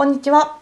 こんにちは。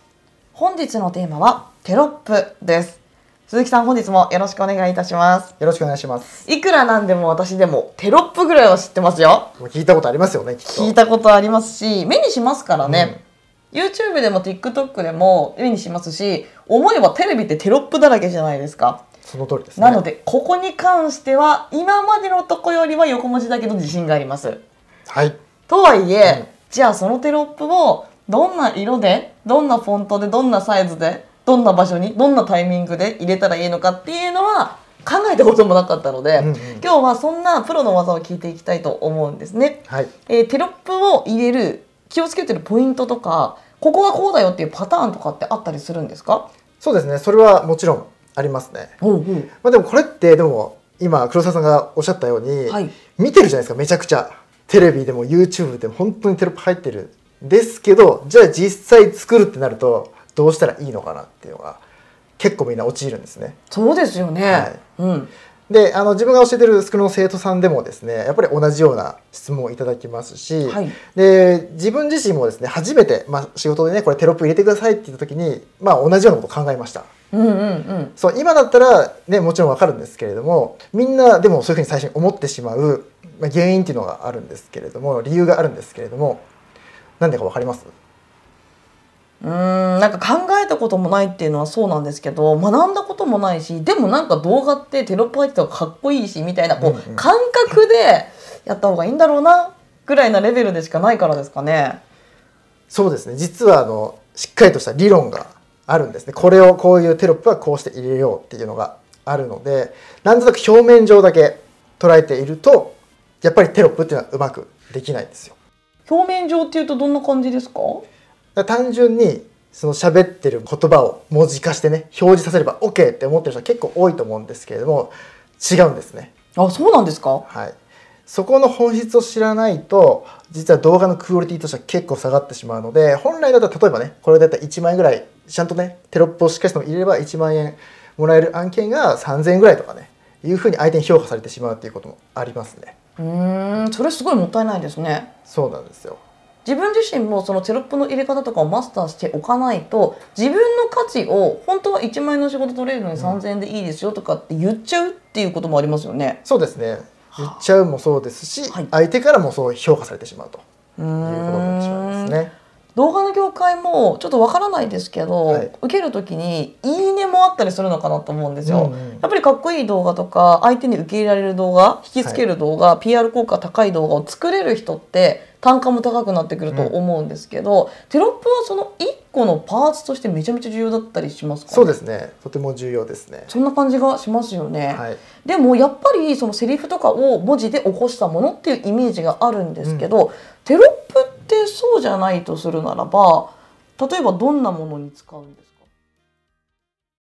本日のテーマはテロップです。鈴木さん、本日もよろしくお願いいたします。よろしくお願いします。いくらなんでも私でもテロップぐらいは知ってますよ。聞いたことありますよね。聞いたことありますし、目にしますからね。YouTube でも TikTok でも目にしますし、思えばテレビってテロップだらけじゃないですか。その通りですね。なので、ここに関しては今までのとこよりは横文字だけど自信があります。はい。とはいえ、うんじゃあそのテロップをどんな色でどんなフォントでどんなサイズでどんな場所にどんなタイミングで入れたらいいのかっていうのは考えたこともなかったので、うんうん今日はそんなプロの技を聞いていきたいと思うんですね。はい。えーテロップを入れる気をつけてるポイントとかここはこうだよっていうパターンとかってあったりするんですか？そうですね。それはもちろんありますね。ほうほまあでもこれって、でも今、黒沢さんがおっしゃったように、はい見てるじゃないですか、めちゃくちゃ。テレビでも YouTube でも本当にテロップ入ってる。ですけど、じゃあ実際作るってなると、どうしたらいいのかなっていうのが、結構みんな陥るんですね。そうですよね。はいうん。であの自分が教えてるスクールの生徒さんでもですねやっぱり同じような質問をいただきますし、はいで自分自身もですね初めて、まあ、仕事でねこれテロップ入れてくださいって言った時に、まあ、同じようなことを考えましたうんうんうん。そう今だったら、ね、もちろんわかるんですけれどもみんなでもそういうふうに最初に思ってしまう、まあ、原因っていうのがあるんですけれども理由があるんですけれどもなんでかわかります？うーんなんか考えたこともないっていうのはそうなんですけど学んだこともないしでもなんか動画ってテロップ入ってたかっこいいしみたいなこう、感覚でやった方がいいんだろうなぐらいなレベルでしかないからですかね。そうですね。実はあのしっかりとした理論があるんですね。これをこういうテロップはこうして入れようっていうのがあるのでなんとなく表面上だけ捉えているとやっぱりテロップっていうのはうまくできないんですよ表面上っていうとどんな感じですか？単純にその喋ってる言葉を文字化してね表示させれば OK って思ってる人は結構多いと思うんですけれども違うんですね。あそうなんですか？はい、そこの本質を知らないと実は動画のクオリティとしては結構下がってしまうので本来だったら例えばねこれだったら1万円ぐらいちゃんとねテロップをしっかりと入れれば1万円もらえる案件が3000円ぐらいとかねいうふうに相手に評価されてしまうっていうこともありますね。うーんそれすごいもったいないですね。そうなんですよ。自分自身もそのテロップの入れ方とかをマスターしておかないと自分の価値を本当は1万円の仕事取れるのに3000円でいいですよとかって言っちゃうっていうこともありますよね。そうですね。言っちゃうもそうですし、はい。相手からもそう評価されてしまうとういうことになってしまいますね動画の業界もちょっとわからないですけど、はい。受ける時に「いいね」もあったりするのかなと思うんですよ。うんうん。やっぱりかっこいい動画とか相手に受け入れられる動画引きつける動画、PR 効果高い動画を作れる人って単価も高くなってくると思うんですけど、テロップはその1個のパーツとしてめちゃめちゃ重要だったりしますか、ね、そうですね。とても重要ですね。そんな感じがしますよね。はい。でもやっぱりそのセリフとかを文字で起こしたものっていうイメージがあるんですけど、テロップってそうじゃないとするならば例えばどんなものに使うんですか？